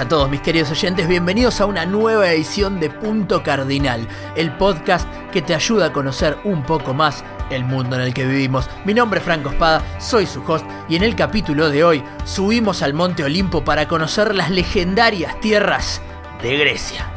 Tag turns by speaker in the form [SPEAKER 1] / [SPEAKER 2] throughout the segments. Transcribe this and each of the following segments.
[SPEAKER 1] a todos mis queridos oyentes, bienvenidos a una nueva edición de Punto Cardinal, el podcast que te ayuda a conocer un poco más el mundo en el que vivimos. Mi nombre es Franco Espada, soy su host y en el capítulo de hoy subimos al Monte Olimpo para conocer las legendarias tierras de Grecia.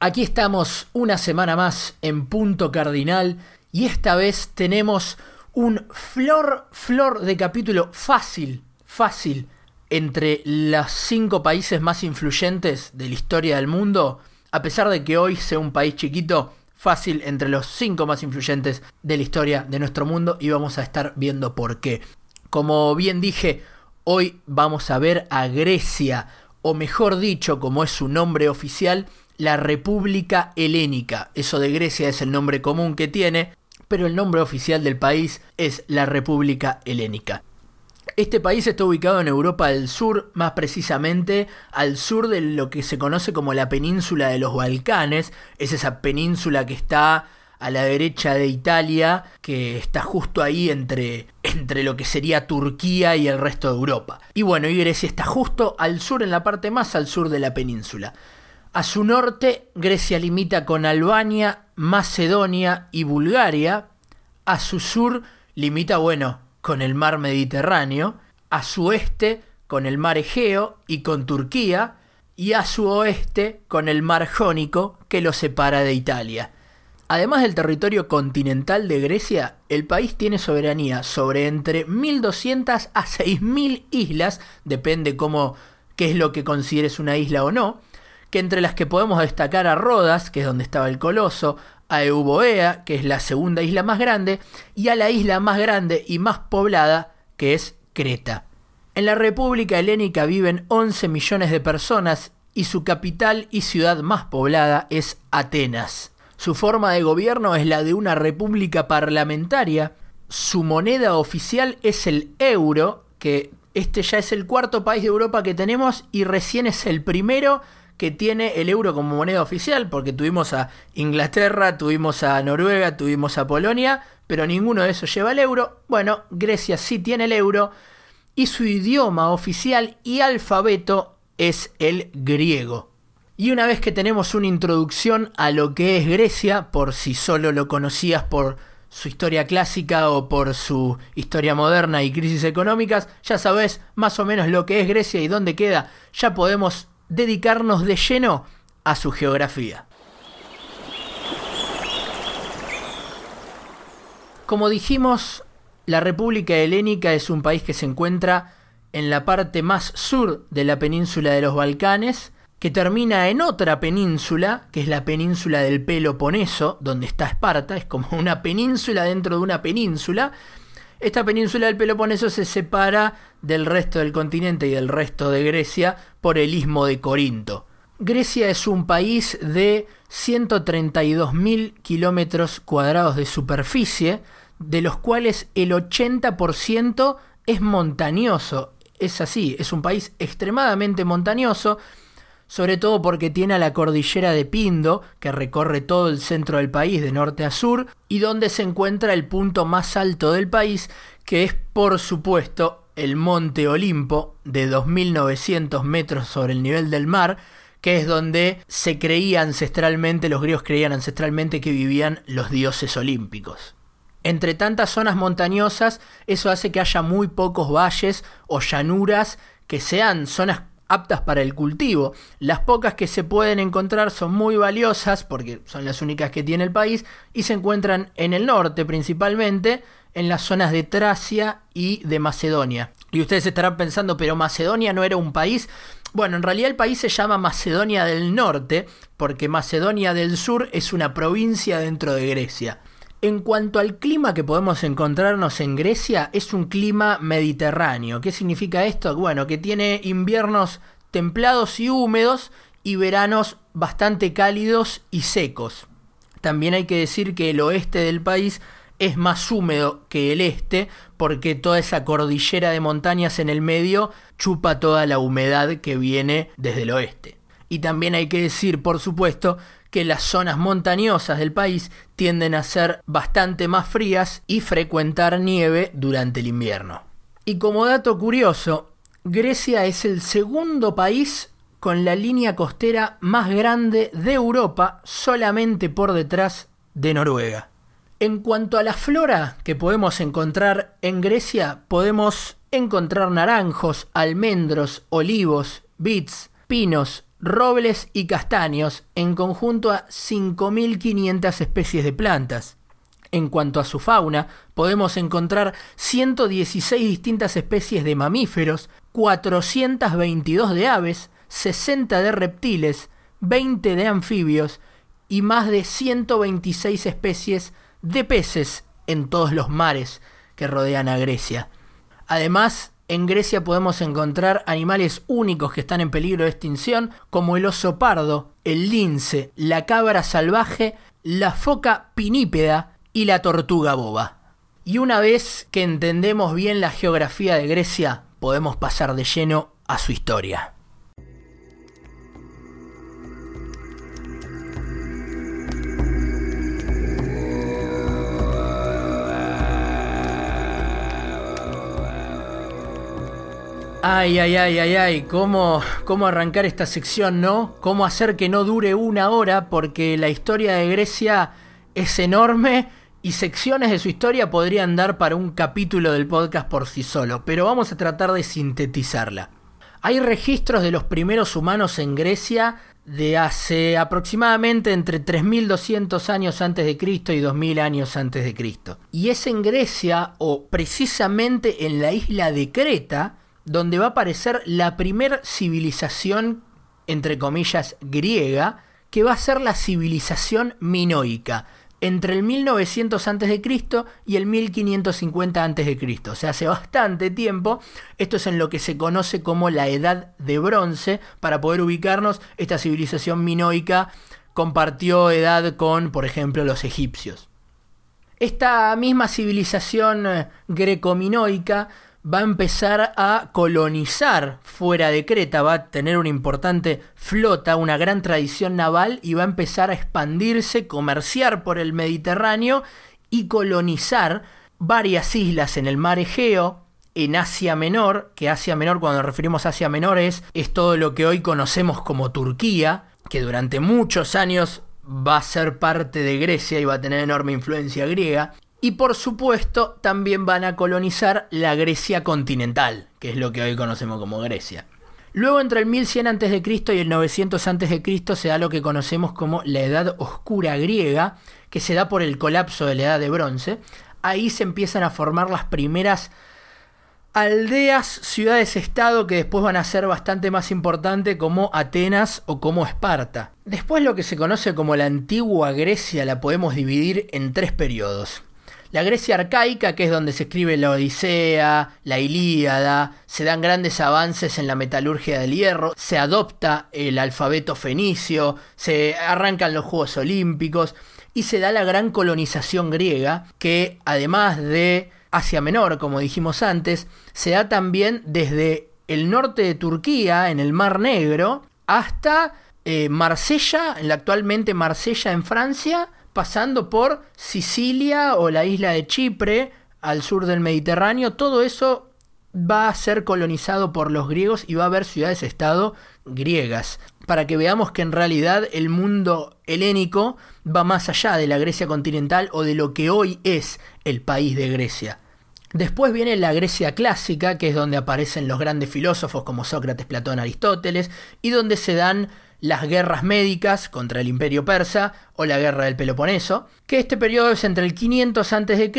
[SPEAKER 1] Aquí estamos una semana más en Punto Cardinal y esta vez tenemos un flor, flor de capítulo fácil, fácil, entre los cinco países más influyentes de la historia del mundo, a pesar de que hoy sea un país chiquito, fácil entre los cinco más influyentes de la historia de nuestro mundo y vamos a estar viendo por qué. Como bien dije, hoy vamos a ver a Grecia, o mejor dicho, como es su nombre oficial, la República Helénica. Eso de Grecia es el nombre común que tiene, pero el nombre oficial del país es la República Helénica. Este país está ubicado en Europa del Sur, más precisamente al sur de lo que se conoce como la península de los Balcanes, es esa península que está a la derecha de Italia, que está justo ahí entre, entre lo que sería Turquía y el resto de Europa. Y bueno, y Grecia está justo al sur, en la parte más al sur de la península. A su norte, Grecia limita con Albania, Macedonia y Bulgaria. A su sur limita, bueno, con el mar Mediterráneo. A su este con el mar Egeo y con Turquía. Y a su oeste con el mar Jónico que lo separa de Italia. Además del territorio continental de Grecia, el país tiene soberanía sobre entre 1.200 a 6.000 islas, depende cómo, qué es lo que consideres una isla o no, que entre las que podemos destacar a Rodas, que es donde estaba el coloso, a Euboea, que es la segunda isla más grande, y a la isla más grande y más poblada, que es Creta. En la República Helénica viven 11 millones de personas y su capital y ciudad más poblada es Atenas. Su forma de gobierno es la de una república parlamentaria. Su moneda oficial es el euro, que este ya es el cuarto país de Europa que tenemos y recién es el primero que tiene el euro como moneda oficial, porque tuvimos a Inglaterra, tuvimos a Noruega, tuvimos a Polonia, pero ninguno de esos lleva el euro. Bueno, Grecia sí tiene el euro y su idioma oficial y alfabeto es el griego. Y una vez que tenemos una introducción a lo que es Grecia, por si solo lo conocías por su historia clásica o por su historia moderna y crisis económicas, ya sabes más o menos lo que es Grecia y dónde queda. Ya podemos dedicarnos de lleno a su geografía. Como dijimos, la República Helénica es un país que se encuentra en la parte más sur de la península de los Balcanes, que termina en otra península, que es la península del Peloponeso, donde está Esparta, es como una península dentro de una península, esta península del Peloponeso se separa del resto del continente y del resto de Grecia por el istmo de Corinto. Grecia es un país de 132.000 kilómetros cuadrados de superficie, de los cuales el 80% es montañoso. Es así, es un país extremadamente montañoso sobre todo porque tiene a la cordillera de Pindo, que recorre todo el centro del país de norte a sur, y donde se encuentra el punto más alto del país, que es por supuesto el Monte Olimpo, de 2.900 metros sobre el nivel del mar, que es donde se creía ancestralmente, los griegos creían ancestralmente que vivían los dioses olímpicos. Entre tantas zonas montañosas, eso hace que haya muy pocos valles o llanuras que sean zonas aptas para el cultivo. Las pocas que se pueden encontrar son muy valiosas porque son las únicas que tiene el país y se encuentran en el norte principalmente, en las zonas de Tracia y de Macedonia. Y ustedes estarán pensando, pero Macedonia no era un país. Bueno, en realidad el país se llama Macedonia del Norte, porque Macedonia del Sur es una provincia dentro de Grecia. En cuanto al clima que podemos encontrarnos en Grecia, es un clima mediterráneo. ¿Qué significa esto? Bueno, que tiene inviernos templados y húmedos y veranos bastante cálidos y secos. También hay que decir que el oeste del país es más húmedo que el este porque toda esa cordillera de montañas en el medio chupa toda la humedad que viene desde el oeste. Y también hay que decir, por supuesto, que las zonas montañosas del país tienden a ser bastante más frías y frecuentar nieve durante el invierno. Y como dato curioso, Grecia es el segundo país con la línea costera más grande de Europa, solamente por detrás de Noruega. En cuanto a la flora que podemos encontrar en Grecia, podemos encontrar naranjos, almendros, olivos, bits, pinos, robles y castaños, en conjunto a 5.500 especies de plantas. En cuanto a su fauna, podemos encontrar 116 distintas especies de mamíferos, 422 de aves, 60 de reptiles, 20 de anfibios y más de 126 especies de peces en todos los mares que rodean a Grecia. Además, en Grecia podemos encontrar animales únicos que están en peligro de extinción, como el oso pardo, el lince, la cabra salvaje, la foca pinípeda y la tortuga boba. Y una vez que entendemos bien la geografía de Grecia, podemos pasar de lleno a su historia. Ay, ay, ay, ay, ay, ¿Cómo, cómo arrancar esta sección, ¿no? ¿Cómo hacer que no dure una hora? Porque la historia de Grecia es enorme y secciones de su historia podrían dar para un capítulo del podcast por sí solo, pero vamos a tratar de sintetizarla. Hay registros de los primeros humanos en Grecia de hace aproximadamente entre 3200 años antes de Cristo y 2000 años antes de Cristo. Y es en Grecia o precisamente en la isla de Creta donde va a aparecer la primer civilización, entre comillas, griega, que va a ser la civilización minoica, entre el 1900 a.C. y el 1550 a.C. O sea, hace bastante tiempo. Esto es en lo que se conoce como la Edad de Bronce. Para poder ubicarnos, esta civilización minoica compartió edad con, por ejemplo, los egipcios. Esta misma civilización eh, greco-minoica va a empezar a colonizar fuera de Creta, va a tener una importante flota, una gran tradición naval y va a empezar a expandirse, comerciar por el Mediterráneo y colonizar varias islas en el mar Egeo, en Asia Menor, que Asia Menor cuando nos referimos a Asia Menor es, es todo lo que hoy conocemos como Turquía, que durante muchos años va a ser parte de Grecia y va a tener enorme influencia griega, y por supuesto también van a colonizar la Grecia continental, que es lo que hoy conocemos como Grecia. Luego entre el 1100 a.C. y el 900 a.C. se da lo que conocemos como la Edad Oscura griega, que se da por el colapso de la Edad de Bronce. Ahí se empiezan a formar las primeras aldeas, ciudades-estado que después van a ser bastante más importantes como Atenas o como Esparta. Después lo que se conoce como la antigua Grecia la podemos dividir en tres periodos. La Grecia arcaica, que es donde se escribe la Odisea, la Ilíada, se dan grandes avances en la metalurgia del hierro, se adopta el alfabeto fenicio, se arrancan los Juegos Olímpicos y se da la gran colonización griega, que además de Asia Menor, como dijimos antes, se da también desde el norte de Turquía, en el Mar Negro, hasta eh, Marsella, en la actualmente Marsella en Francia, pasando por Sicilia o la isla de Chipre, al sur del Mediterráneo, todo eso va a ser colonizado por los griegos y va a haber ciudades-estado griegas, para que veamos que en realidad el mundo helénico va más allá de la Grecia continental o de lo que hoy es el país de Grecia. Después viene la Grecia clásica, que es donde aparecen los grandes filósofos como Sócrates, Platón, Aristóteles, y donde se dan las guerras médicas contra el imperio persa o la guerra del Peloponeso, que este periodo es entre el 500 a.C.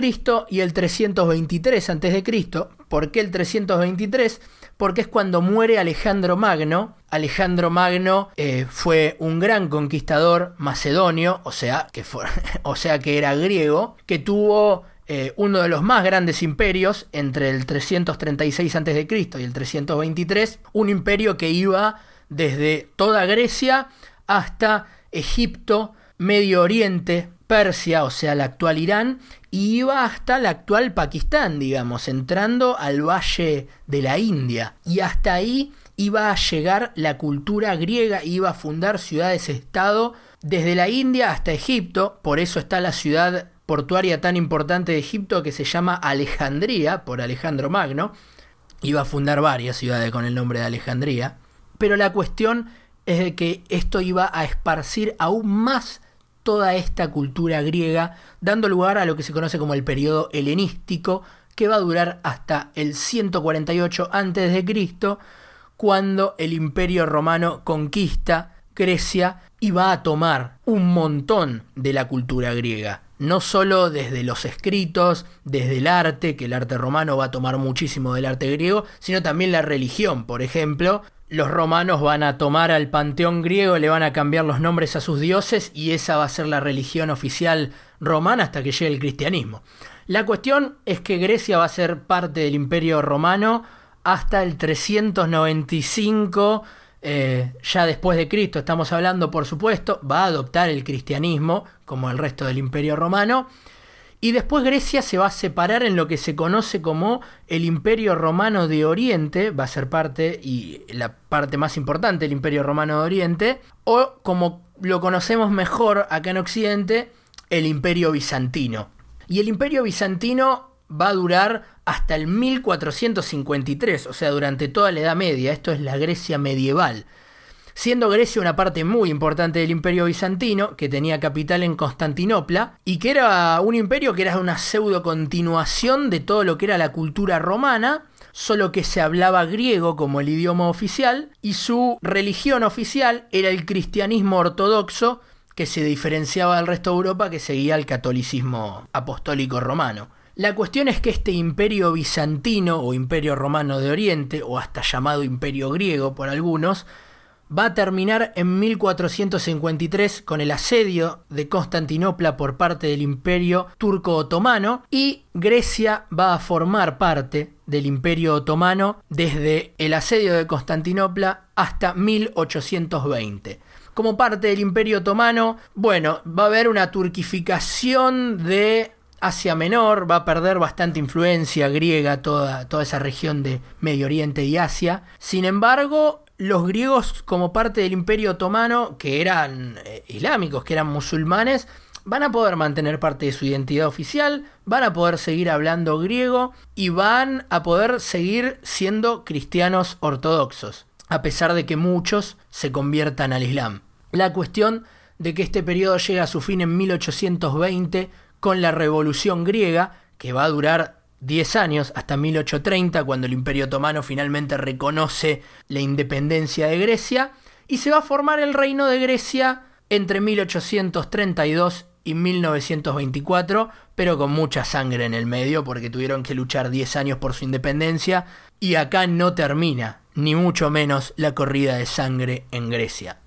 [SPEAKER 1] y el 323 a.C. ¿Por qué el 323? Porque es cuando muere Alejandro Magno. Alejandro Magno eh, fue un gran conquistador macedonio, o sea, que fue, o sea que era griego, que tuvo eh, uno de los más grandes imperios entre el 336 a.C. y el 323, un imperio que iba desde toda Grecia hasta Egipto, Medio Oriente, Persia, o sea, la actual Irán, y iba hasta la actual Pakistán, digamos, entrando al valle de la India. Y hasta ahí iba a llegar la cultura griega, iba a fundar ciudades-estado desde la India hasta Egipto, por eso está la ciudad portuaria tan importante de Egipto que se llama Alejandría, por Alejandro Magno. Iba a fundar varias ciudades con el nombre de Alejandría. Pero la cuestión es de que esto iba a esparcir aún más toda esta cultura griega, dando lugar a lo que se conoce como el periodo helenístico, que va a durar hasta el 148 a.C., cuando el imperio romano conquista Grecia y va a tomar un montón de la cultura griega. No solo desde los escritos, desde el arte, que el arte romano va a tomar muchísimo del arte griego, sino también la religión, por ejemplo, los romanos van a tomar al panteón griego, le van a cambiar los nombres a sus dioses y esa va a ser la religión oficial romana hasta que llegue el cristianismo. La cuestión es que Grecia va a ser parte del imperio romano hasta el 395, eh, ya después de Cristo, estamos hablando por supuesto, va a adoptar el cristianismo como el resto del imperio romano y después Grecia se va a separar en lo que se conoce como el Imperio Romano de Oriente, va a ser parte y la parte más importante del Imperio Romano de Oriente, o como lo conocemos mejor acá en Occidente, el Imperio Bizantino. Y el Imperio Bizantino va a durar hasta el 1453, o sea, durante toda la Edad Media, esto es la Grecia medieval siendo Grecia una parte muy importante del imperio bizantino, que tenía capital en Constantinopla, y que era un imperio que era una pseudo continuación de todo lo que era la cultura romana, solo que se hablaba griego como el idioma oficial, y su religión oficial era el cristianismo ortodoxo, que se diferenciaba del resto de Europa que seguía el catolicismo apostólico romano. La cuestión es que este imperio bizantino o imperio romano de Oriente, o hasta llamado imperio griego por algunos, va a terminar en 1453 con el asedio de Constantinopla por parte del imperio turco otomano y Grecia va a formar parte del imperio otomano desde el asedio de Constantinopla hasta 1820 como parte del Imperio Otomano, bueno, va a haber una turquificación de Asia Menor, va a perder bastante influencia griega toda, toda esa región de Medio Oriente y Asia. Sin embargo, los griegos como parte del imperio otomano, que eran eh, islámicos, que eran musulmanes, van a poder mantener parte de su identidad oficial, van a poder seguir hablando griego y van a poder seguir siendo cristianos ortodoxos, a pesar de que muchos se conviertan al Islam. La cuestión de que este periodo llega a su fin en 1820 con la Revolución griega, que va a durar 10 años, hasta 1830, cuando el Imperio Otomano finalmente reconoce la independencia de Grecia, y se va a formar el Reino de Grecia entre 1832 y 1924, pero con mucha sangre en el medio, porque tuvieron que luchar 10 años por su independencia, y acá no termina, ni mucho menos, la corrida de sangre en Grecia.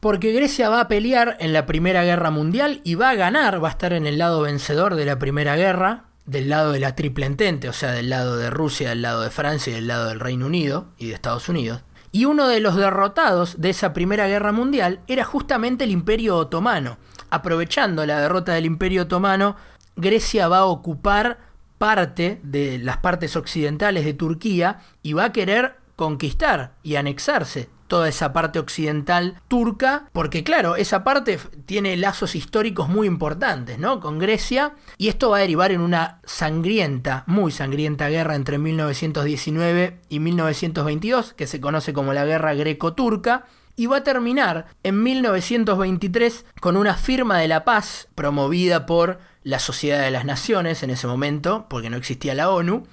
[SPEAKER 1] Porque Grecia va a pelear en la Primera Guerra Mundial y va a ganar, va a estar en el lado vencedor de la Primera Guerra, del lado de la triple entente, o sea, del lado de Rusia, del lado de Francia y del lado del Reino Unido y de Estados Unidos. Y uno de los derrotados de esa Primera Guerra Mundial era justamente el Imperio Otomano. Aprovechando la derrota del Imperio Otomano, Grecia va a ocupar parte de las partes occidentales de Turquía y va a querer conquistar y anexarse toda esa parte occidental turca, porque claro, esa parte tiene lazos históricos muy importantes, ¿no? Con Grecia, y esto va a derivar en una sangrienta, muy sangrienta guerra entre 1919 y 1922, que se conoce como la Guerra Greco-Turca, y va a terminar en 1923 con una firma de la paz promovida por la Sociedad de las Naciones en ese momento, porque no existía la ONU,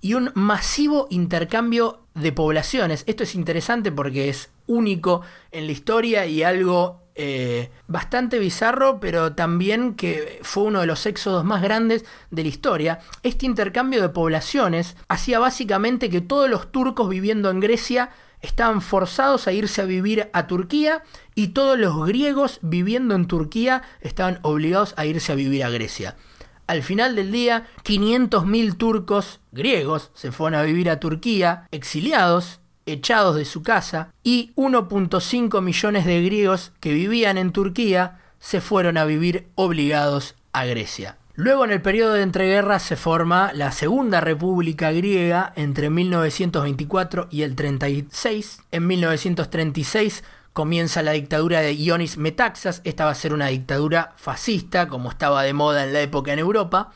[SPEAKER 1] y un masivo intercambio de poblaciones. Esto es interesante porque es único en la historia y algo eh, bastante bizarro, pero también que fue uno de los éxodos más grandes de la historia. Este intercambio de poblaciones hacía básicamente que todos los turcos viviendo en Grecia estaban forzados a irse a vivir a Turquía y todos los griegos viviendo en Turquía estaban obligados a irse a vivir a Grecia. Al final del día, 500.000 turcos griegos se fueron a vivir a Turquía, exiliados, echados de su casa, y 1.5 millones de griegos que vivían en Turquía se fueron a vivir obligados a Grecia. Luego en el periodo de entreguerras se forma la Segunda República Griega entre 1924 y el 36. En 1936 comienza la dictadura de Ionis Metaxas, esta va a ser una dictadura fascista, como estaba de moda en la época en Europa,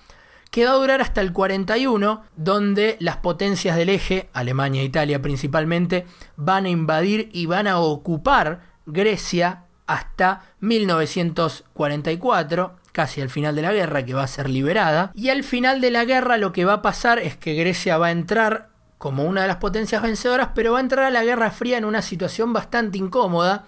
[SPEAKER 1] que va a durar hasta el 41, donde las potencias del eje, Alemania e Italia principalmente, van a invadir y van a ocupar Grecia hasta 1944, casi al final de la guerra, que va a ser liberada. Y al final de la guerra lo que va a pasar es que Grecia va a entrar como una de las potencias vencedoras, pero va a entrar a la Guerra Fría en una situación bastante incómoda,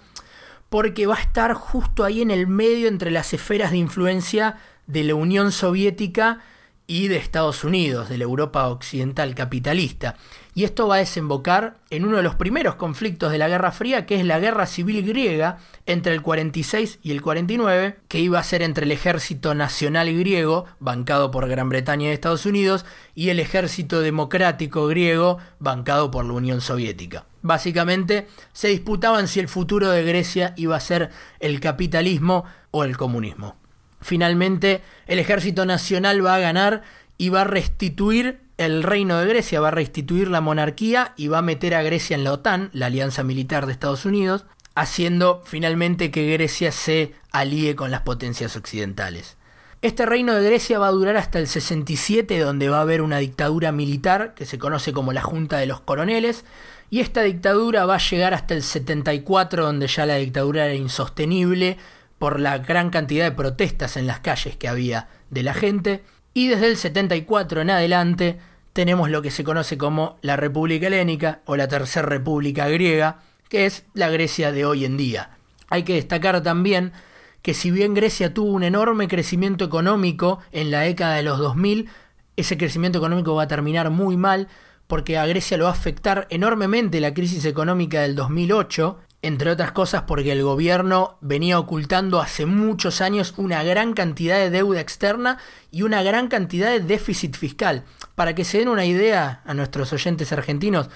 [SPEAKER 1] porque va a estar justo ahí en el medio entre las esferas de influencia de la Unión Soviética y de Estados Unidos, de la Europa occidental capitalista. Y esto va a desembocar en uno de los primeros conflictos de la Guerra Fría, que es la Guerra Civil Griega entre el 46 y el 49, que iba a ser entre el ejército nacional griego, bancado por Gran Bretaña y Estados Unidos, y el ejército democrático griego, bancado por la Unión Soviética. Básicamente se disputaban si el futuro de Grecia iba a ser el capitalismo o el comunismo. Finalmente, el ejército nacional va a ganar y va a restituir el reino de Grecia, va a restituir la monarquía y va a meter a Grecia en la OTAN, la alianza militar de Estados Unidos, haciendo finalmente que Grecia se alíe con las potencias occidentales. Este reino de Grecia va a durar hasta el 67, donde va a haber una dictadura militar que se conoce como la Junta de los Coroneles, y esta dictadura va a llegar hasta el 74, donde ya la dictadura era insostenible, por la gran cantidad de protestas en las calles que había de la gente. Y desde el 74 en adelante tenemos lo que se conoce como la República Helénica o la Tercera República Griega, que es la Grecia de hoy en día. Hay que destacar también que si bien Grecia tuvo un enorme crecimiento económico en la década de los 2000, ese crecimiento económico va a terminar muy mal porque a Grecia lo va a afectar enormemente la crisis económica del 2008 entre otras cosas porque el gobierno venía ocultando hace muchos años una gran cantidad de deuda externa y una gran cantidad de déficit fiscal. Para que se den una idea a nuestros oyentes argentinos,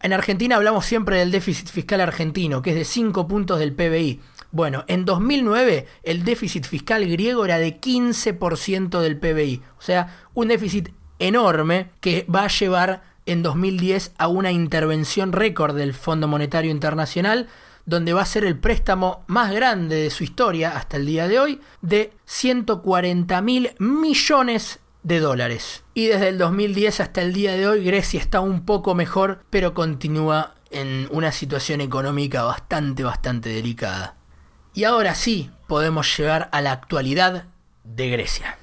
[SPEAKER 1] en Argentina hablamos siempre del déficit fiscal argentino, que es de 5 puntos del PBI. Bueno, en 2009 el déficit fiscal griego era de 15% del PBI, o sea, un déficit enorme que va a llevar en 2010 a una intervención récord del Fondo Monetario Internacional donde va a ser el préstamo más grande de su historia hasta el día de hoy, de 140 mil millones de dólares. Y desde el 2010 hasta el día de hoy Grecia está un poco mejor, pero continúa en una situación económica bastante, bastante delicada. Y ahora sí podemos llegar a la actualidad de Grecia.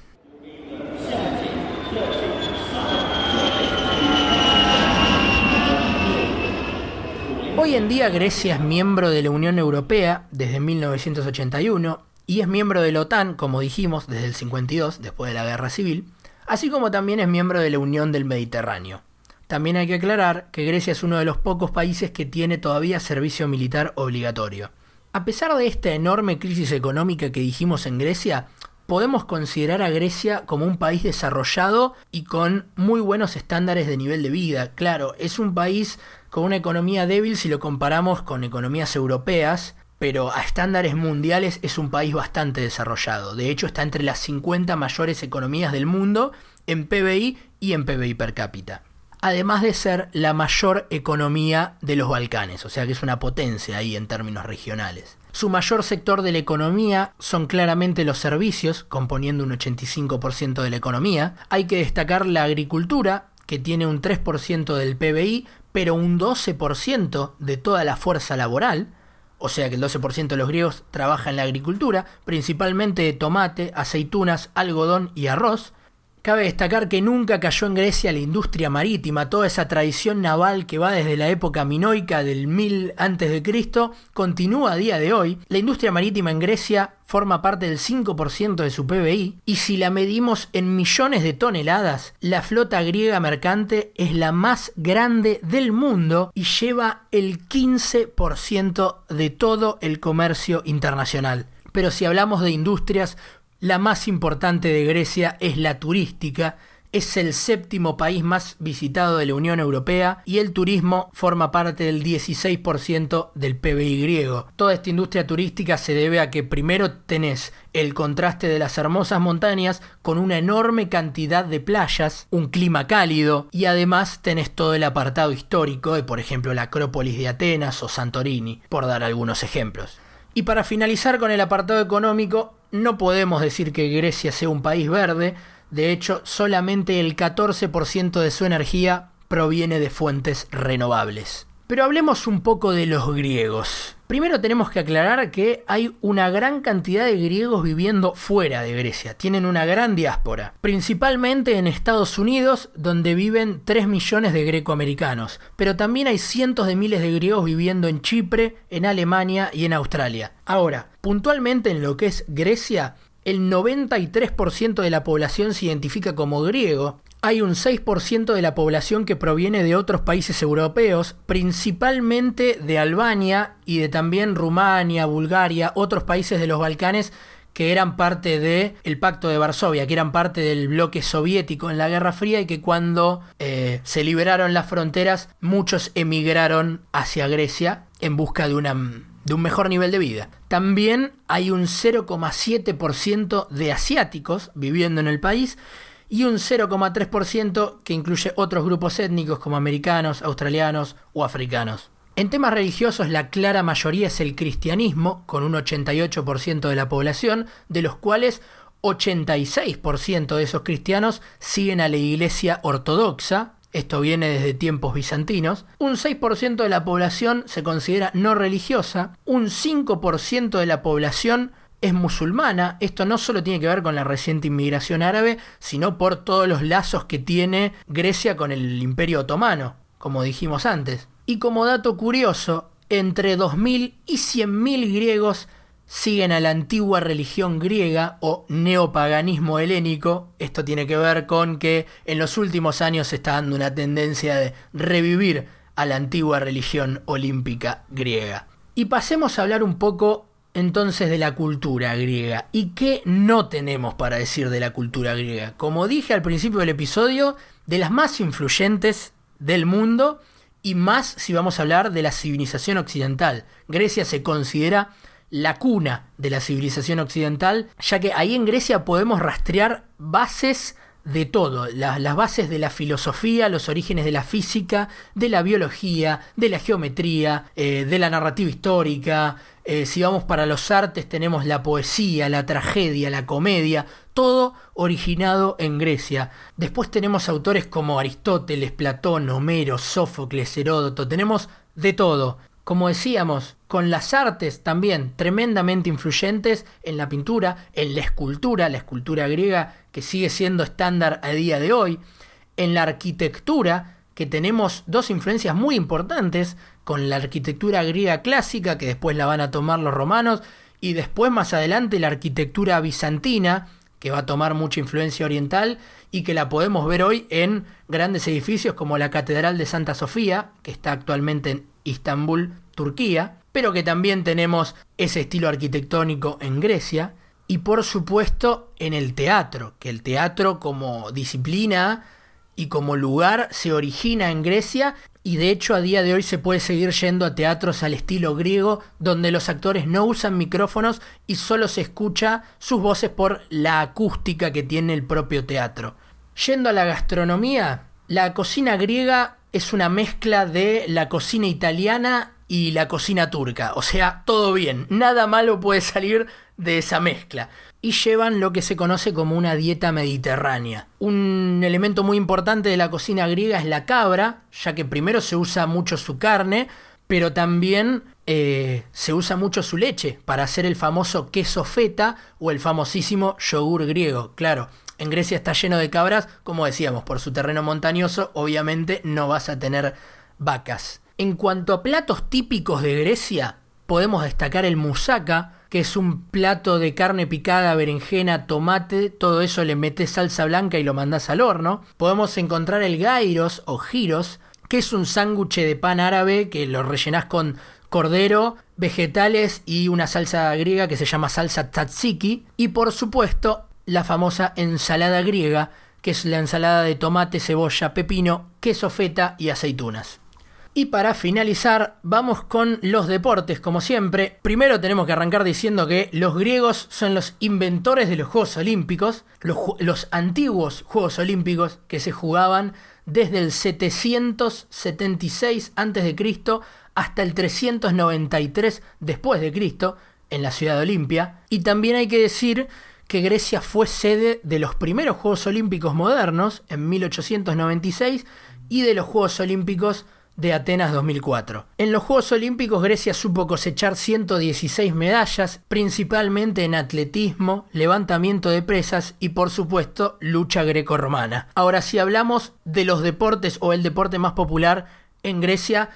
[SPEAKER 1] Hoy en día Grecia es miembro de la Unión Europea desde 1981 y es miembro de la OTAN, como dijimos, desde el 52, después de la Guerra Civil, así como también es miembro de la Unión del Mediterráneo. También hay que aclarar que Grecia es uno de los pocos países que tiene todavía servicio militar obligatorio. A pesar de esta enorme crisis económica que dijimos en Grecia, podemos considerar a Grecia como un país desarrollado y con muy buenos estándares de nivel de vida. Claro, es un país con una economía débil si lo comparamos con economías europeas, pero a estándares mundiales es un país bastante desarrollado. De hecho, está entre las 50 mayores economías del mundo en PBI y en PBI per cápita. Además de ser la mayor economía de los Balcanes, o sea que es una potencia ahí en términos regionales. Su mayor sector de la economía son claramente los servicios, componiendo un 85% de la economía. Hay que destacar la agricultura, que tiene un 3% del PBI, pero un 12% de toda la fuerza laboral. O sea que el 12% de los griegos trabaja en la agricultura, principalmente de tomate, aceitunas, algodón y arroz. Cabe destacar que nunca cayó en Grecia la industria marítima, toda esa tradición naval que va desde la época minoica del 1000 a.C. continúa a día de hoy. La industria marítima en Grecia forma parte del 5% de su PBI y si la medimos en millones de toneladas, la flota griega mercante es la más grande del mundo y lleva el 15% de todo el comercio internacional. Pero si hablamos de industrias la más importante de Grecia es la turística, es el séptimo país más visitado de la Unión Europea y el turismo forma parte del 16% del PBI griego. Toda esta industria turística se debe a que primero tenés el contraste de las hermosas montañas con una enorme cantidad de playas, un clima cálido y además tenés todo el apartado histórico de por ejemplo la Acrópolis de Atenas o Santorini, por dar algunos ejemplos. Y para finalizar con el apartado económico, no podemos decir que Grecia sea un país verde, de hecho solamente el 14% de su energía proviene de fuentes renovables. Pero hablemos un poco de los griegos. Primero tenemos que aclarar que hay una gran cantidad de griegos viviendo fuera de Grecia, tienen una gran diáspora, principalmente en Estados Unidos, donde viven 3 millones de grecoamericanos, pero también hay cientos de miles de griegos viviendo en Chipre, en Alemania y en Australia. Ahora, puntualmente en lo que es Grecia, el 93% de la población se identifica como griego, hay un 6% de la población que proviene de otros países europeos, principalmente de Albania y de también Rumania, Bulgaria, otros países de los Balcanes que eran parte del Pacto de Varsovia, que eran parte del bloque soviético en la Guerra Fría y que cuando eh, se liberaron las fronteras muchos emigraron hacia Grecia en busca de, de un mejor nivel de vida. También hay un 0,7% de asiáticos viviendo en el país y un 0,3% que incluye otros grupos étnicos como americanos, australianos o africanos. En temas religiosos la clara mayoría es el cristianismo, con un 88% de la población, de los cuales 86% de esos cristianos siguen a la iglesia ortodoxa, esto viene desde tiempos bizantinos, un 6% de la población se considera no religiosa, un 5% de la población es musulmana. Esto no solo tiene que ver con la reciente inmigración árabe, sino por todos los lazos que tiene Grecia con el Imperio Otomano, como dijimos antes. Y como dato curioso, entre 2.000 y 100.000 griegos siguen a la antigua religión griega o neopaganismo helénico. Esto tiene que ver con que en los últimos años se está dando una tendencia de revivir a la antigua religión olímpica griega. Y pasemos a hablar un poco entonces de la cultura griega. ¿Y qué no tenemos para decir de la cultura griega? Como dije al principio del episodio, de las más influyentes del mundo y más si vamos a hablar de la civilización occidental. Grecia se considera la cuna de la civilización occidental, ya que ahí en Grecia podemos rastrear bases de todo, las bases de la filosofía, los orígenes de la física, de la biología, de la geometría, eh, de la narrativa histórica. Eh, si vamos para los artes tenemos la poesía, la tragedia, la comedia, todo originado en Grecia. Después tenemos autores como Aristóteles, Platón, Homero, Sófocles, Heródoto, tenemos de todo como decíamos, con las artes también tremendamente influyentes en la pintura, en la escultura, la escultura griega que sigue siendo estándar a día de hoy, en la arquitectura, que tenemos dos influencias muy importantes, con la arquitectura griega clásica, que después la van a tomar los romanos, y después más adelante la arquitectura bizantina, que va a tomar mucha influencia oriental y que la podemos ver hoy en grandes edificios como la Catedral de Santa Sofía, que está actualmente en Istambul, Turquía, pero que también tenemos ese estilo arquitectónico en Grecia, y por supuesto en el teatro, que el teatro como disciplina y como lugar se origina en Grecia y de hecho a día de hoy se puede seguir yendo a teatros al estilo griego donde los actores no usan micrófonos y solo se escucha sus voces por la acústica que tiene el propio teatro. Yendo a la gastronomía, la cocina griega es una mezcla de la cocina italiana y la cocina turca. O sea, todo bien, nada malo puede salir de esa mezcla. Y llevan lo que se conoce como una dieta mediterránea. Un elemento muy importante de la cocina griega es la cabra, ya que primero se usa mucho su carne, pero también eh, se usa mucho su leche para hacer el famoso queso feta o el famosísimo yogur griego. Claro, en Grecia está lleno de cabras, como decíamos, por su terreno montañoso, obviamente no vas a tener vacas. En cuanto a platos típicos de Grecia, podemos destacar el moussaka, que es un plato de carne picada, berenjena, tomate, todo eso le metes salsa blanca y lo mandas al horno. Podemos encontrar el gyros o giros, que es un sándwich de pan árabe que lo rellenás con cordero, vegetales y una salsa griega que se llama salsa tzatziki. Y por supuesto, la famosa ensalada griega, que es la ensalada de tomate, cebolla, pepino, queso feta y aceitunas. Y para finalizar, vamos con los deportes, como siempre. Primero tenemos que arrancar diciendo que los griegos son los inventores de los Juegos Olímpicos, los, antiguos Juegos Olímpicos que se jugaban desde el 776 a.C. hasta el 393 después de Cristo en la ciudad de Olimpia. Y también hay que decir que Grecia fue sede de los primeros Juegos Olímpicos modernos en 1896 y de los Juegos Olímpicos de Atenas 2004. En los Juegos Olímpicos Grecia supo cosechar 116 medallas, principalmente en atletismo, levantamiento de presas y por supuesto lucha greco-romana. Ahora si hablamos de los deportes o el deporte más popular en Grecia,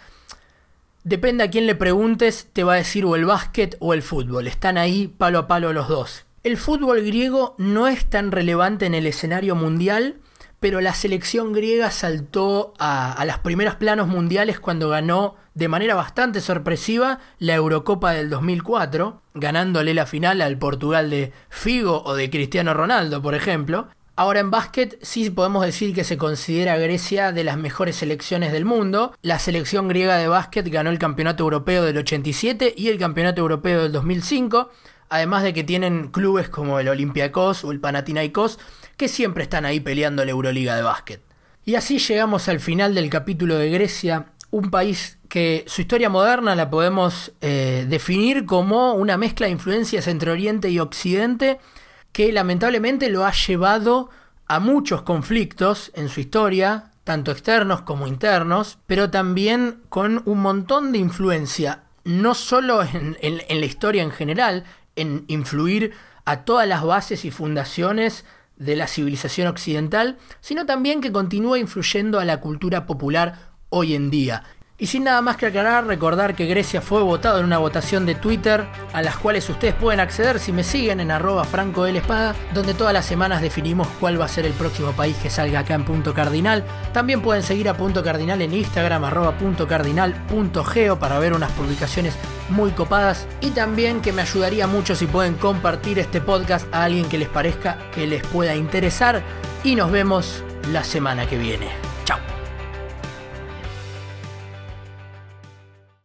[SPEAKER 1] depende a quién le preguntes, te va a decir o el básquet o el fútbol. Están ahí palo a palo los dos. El fútbol griego no es tan relevante en el escenario mundial, pero la selección griega saltó a, las primeros planos mundiales cuando ganó de manera bastante sorpresiva la Eurocopa del 2004, ganándole la final al Portugal de Figo o de Cristiano Ronaldo, por ejemplo. Ahora en básquet sí podemos decir que se considera Grecia de las mejores selecciones del mundo. La selección griega de básquet ganó el Campeonato Europeo del 87 y el Campeonato Europeo del 2005, además de que tienen clubes como el Olympiacos o el Panathinaikos que siempre están ahí peleando la Euroliga de básquet. Y así llegamos al final del capítulo de Grecia, un país que su historia moderna la podemos eh, definir como una mezcla de influencias entre Oriente y Occidente que lamentablemente lo ha llevado a muchos conflictos en su historia, tanto externos como internos, pero también con un montón de influencia, no solo en la historia en general, en influir a todas las bases y fundaciones de la civilización occidental, sino también que continúa influyendo a la cultura popular hoy en día. Y sin nada más que aclarar, recordar que Grecia fue votado en una votación de Twitter, a las cuales ustedes pueden acceder si me siguen en arroba franco de la espada, donde todas las semanas definimos cuál va a ser el próximo país que salga acá en Punto Cardinal. También pueden seguir a Punto Cardinal en Instagram, arroba punto cardinal punto geo, para ver unas publicaciones muy copadas. Y también que me ayudaría mucho si pueden compartir este podcast a alguien que les parezca que les pueda interesar. Y nos vemos la semana que viene.